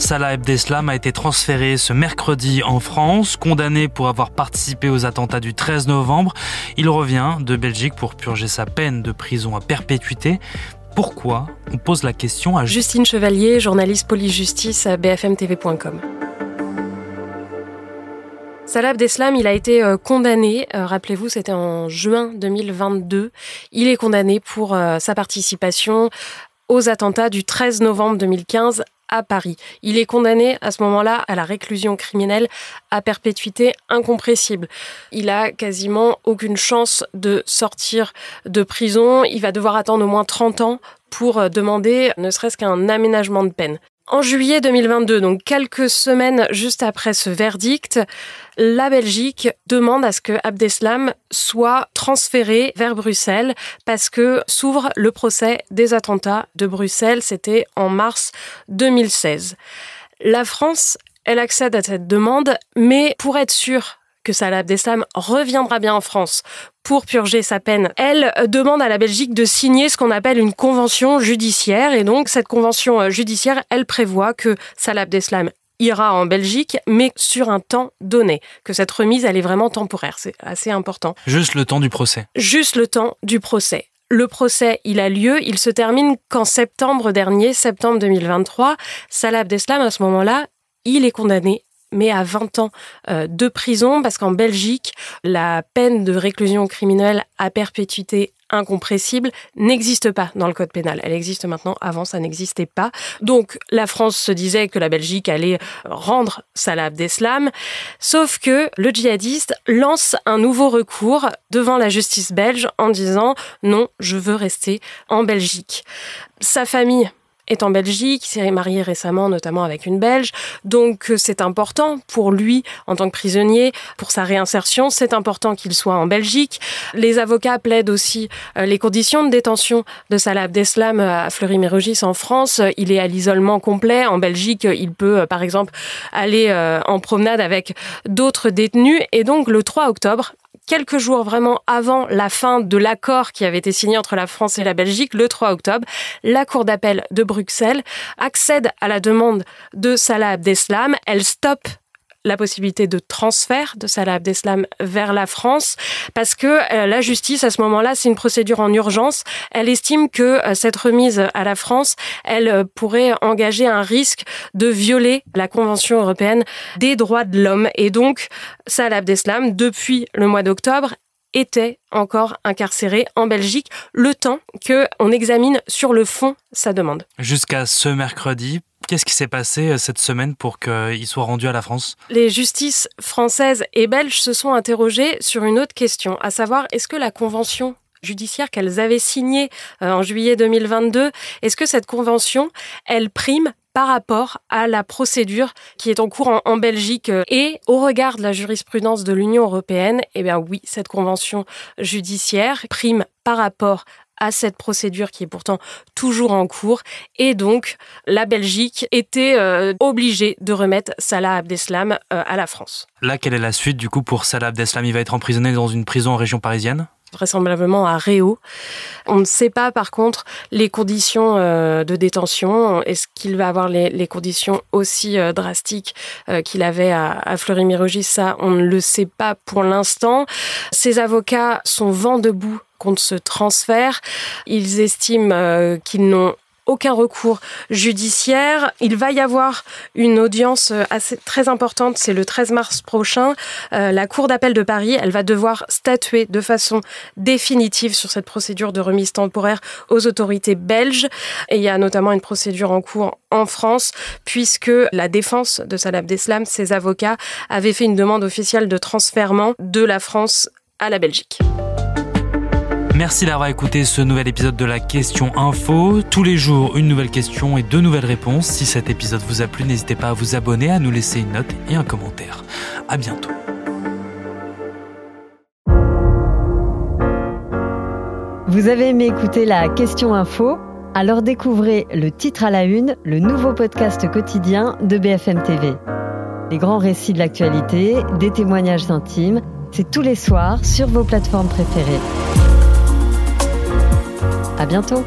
Salah Abdeslam a été transféré ce mercredi en France, condamné pour avoir participé aux attentats du 13 novembre. Il revient de Belgique pour purger sa peine de prison à perpétuité. Pourquoi On pose la question à Justine Chevalier, journaliste police-justice à bfmtv.com. Salah Abdeslam, il a été euh, condamné, euh, rappelez-vous, c'était en juin 2022. Il est condamné pour euh, sa participation aux attentats du 13 novembre 2015 à Paris. Il est condamné à ce moment-là à la réclusion criminelle à perpétuité incompressible. Il a quasiment aucune chance de sortir de prison. Il va devoir attendre au moins 30 ans pour demander ne serait-ce qu'un aménagement de peine. En juillet 2022, donc quelques semaines juste après ce verdict, la Belgique demande à ce que Abdeslam soit transféré vers Bruxelles parce que s'ouvre le procès des attentats de Bruxelles. C'était en mars 2016. La France, elle accède à cette demande, mais pour être sûre que Salah Abdeslam reviendra bien en France pour purger sa peine. Elle demande à la Belgique de signer ce qu'on appelle une convention judiciaire et donc cette convention euh, judiciaire, elle prévoit que Salah Abdeslam ira en Belgique, mais sur un temps donné. Que cette remise, elle est vraiment temporaire. C'est assez important. Juste le temps du procès. Juste le temps du procès. Le procès, il a lieu, il se termine qu'en septembre dernier, septembre 2023. Salah Abdeslam, à ce moment-là, il est condamné mais à 20 ans euh, de prison, parce qu'en Belgique, la peine de réclusion criminelle à perpétuité incompressible n'existe pas dans le code pénal. Elle existe maintenant, avant ça n'existait pas. Donc la France se disait que la Belgique allait rendre Salah Abdeslam, sauf que le djihadiste lance un nouveau recours devant la justice belge en disant non, je veux rester en Belgique. Sa famille est en Belgique, il s'est marié récemment notamment avec une Belge, donc euh, c'est important pour lui en tant que prisonnier, pour sa réinsertion, c'est important qu'il soit en Belgique. Les avocats plaident aussi euh, les conditions de détention de Salah Abdeslam euh, à Fleury-Mérogis en France. Il est à l'isolement complet. En Belgique, il peut par exemple aller en promenade avec d'autres détenus et donc le 3 octobre, quelques jours vraiment avant la fin de l'accord qui avait été signé entre la France et la Belgique, le 3 octobre, la Cour d'appel de Bruxelles accède à la demande de Salah Abdeslam. Elle stoppe la possibilité de transfert de Salah Abdeslam vers la France parce que euh, la justice à ce moment-là c'est une procédure en urgence elle estime que euh, cette remise à la France elle euh, pourrait engager un risque de violer la convention européenne des droits de l'homme et donc Salah Abdeslam depuis le mois d'octobre était encore incarcéré en Belgique le temps que on examine sur le fond sa demande. Jusqu'à ce mercredi, Qu'est-ce qui s'est passé euh, cette semaine pour qu'il soit rendu à la France? Les justices françaises et belges se sont interrogées sur une autre question, à savoir est-ce que la convention judiciaire qu'elles avaient signée euh, en juillet 2022, est-ce que cette convention, elle prime par rapport à la procédure qui est en cours en, Belgique et au regard de la jurisprudence de l'Union européenne, eh bien oui, cette convention judiciaire prime par rapport à cette procédure qui est pourtant toujours en cours. Et donc, la Belgique était euh, obligée de remettre Salah Abdeslam euh, à la France. Là, quelle est la suite du coup pour Salah Abdeslam? Il va être emprisonné dans une prison en région parisienne? Vraisemblablement à Réau. On ne sait pas par contre les conditions euh, de détention. Est-ce qu'il va avoir les, conditions aussi drastiques qu'il avait à, à Fleury-Mérogis? Ça, on ne le sait pas pour l'instant. Ses avocats sont vent debout contre ce transfert. Ils estiment euh, qu'ils n'ont aucun recours judiciaire. Il va y avoir une audience euh, assez très importante, c'est le 13 mars prochain. Euh, la Cour d'appel de Paris, elle va devoir statuer de façon définitive sur cette procédure de remise temporaire aux autorités belges. Et il y a notamment une procédure en cours en France, puisque la défense de Salah Abdeslam, ses avocats, avaient fait une demande officielle de transfert de la France à la Belgique. Merci d'avoir écouté ce nouvel épisode de la Question Info. Tous les jours, une nouvelle question et deux nouvelles réponses. Si cet épisode vous a plu, n'hésitez pas à vous abonner, à nous laisser une note et un commentaire. À bientôt. Vous avez aimé écouter la Question Info? Alors découvrez le titre à la une, le nouveau podcast quotidien de BFM TV. Les grands récits de l'actualité, des témoignages intimes, c'est tous les soirs sur vos plateformes préférées. À bientôt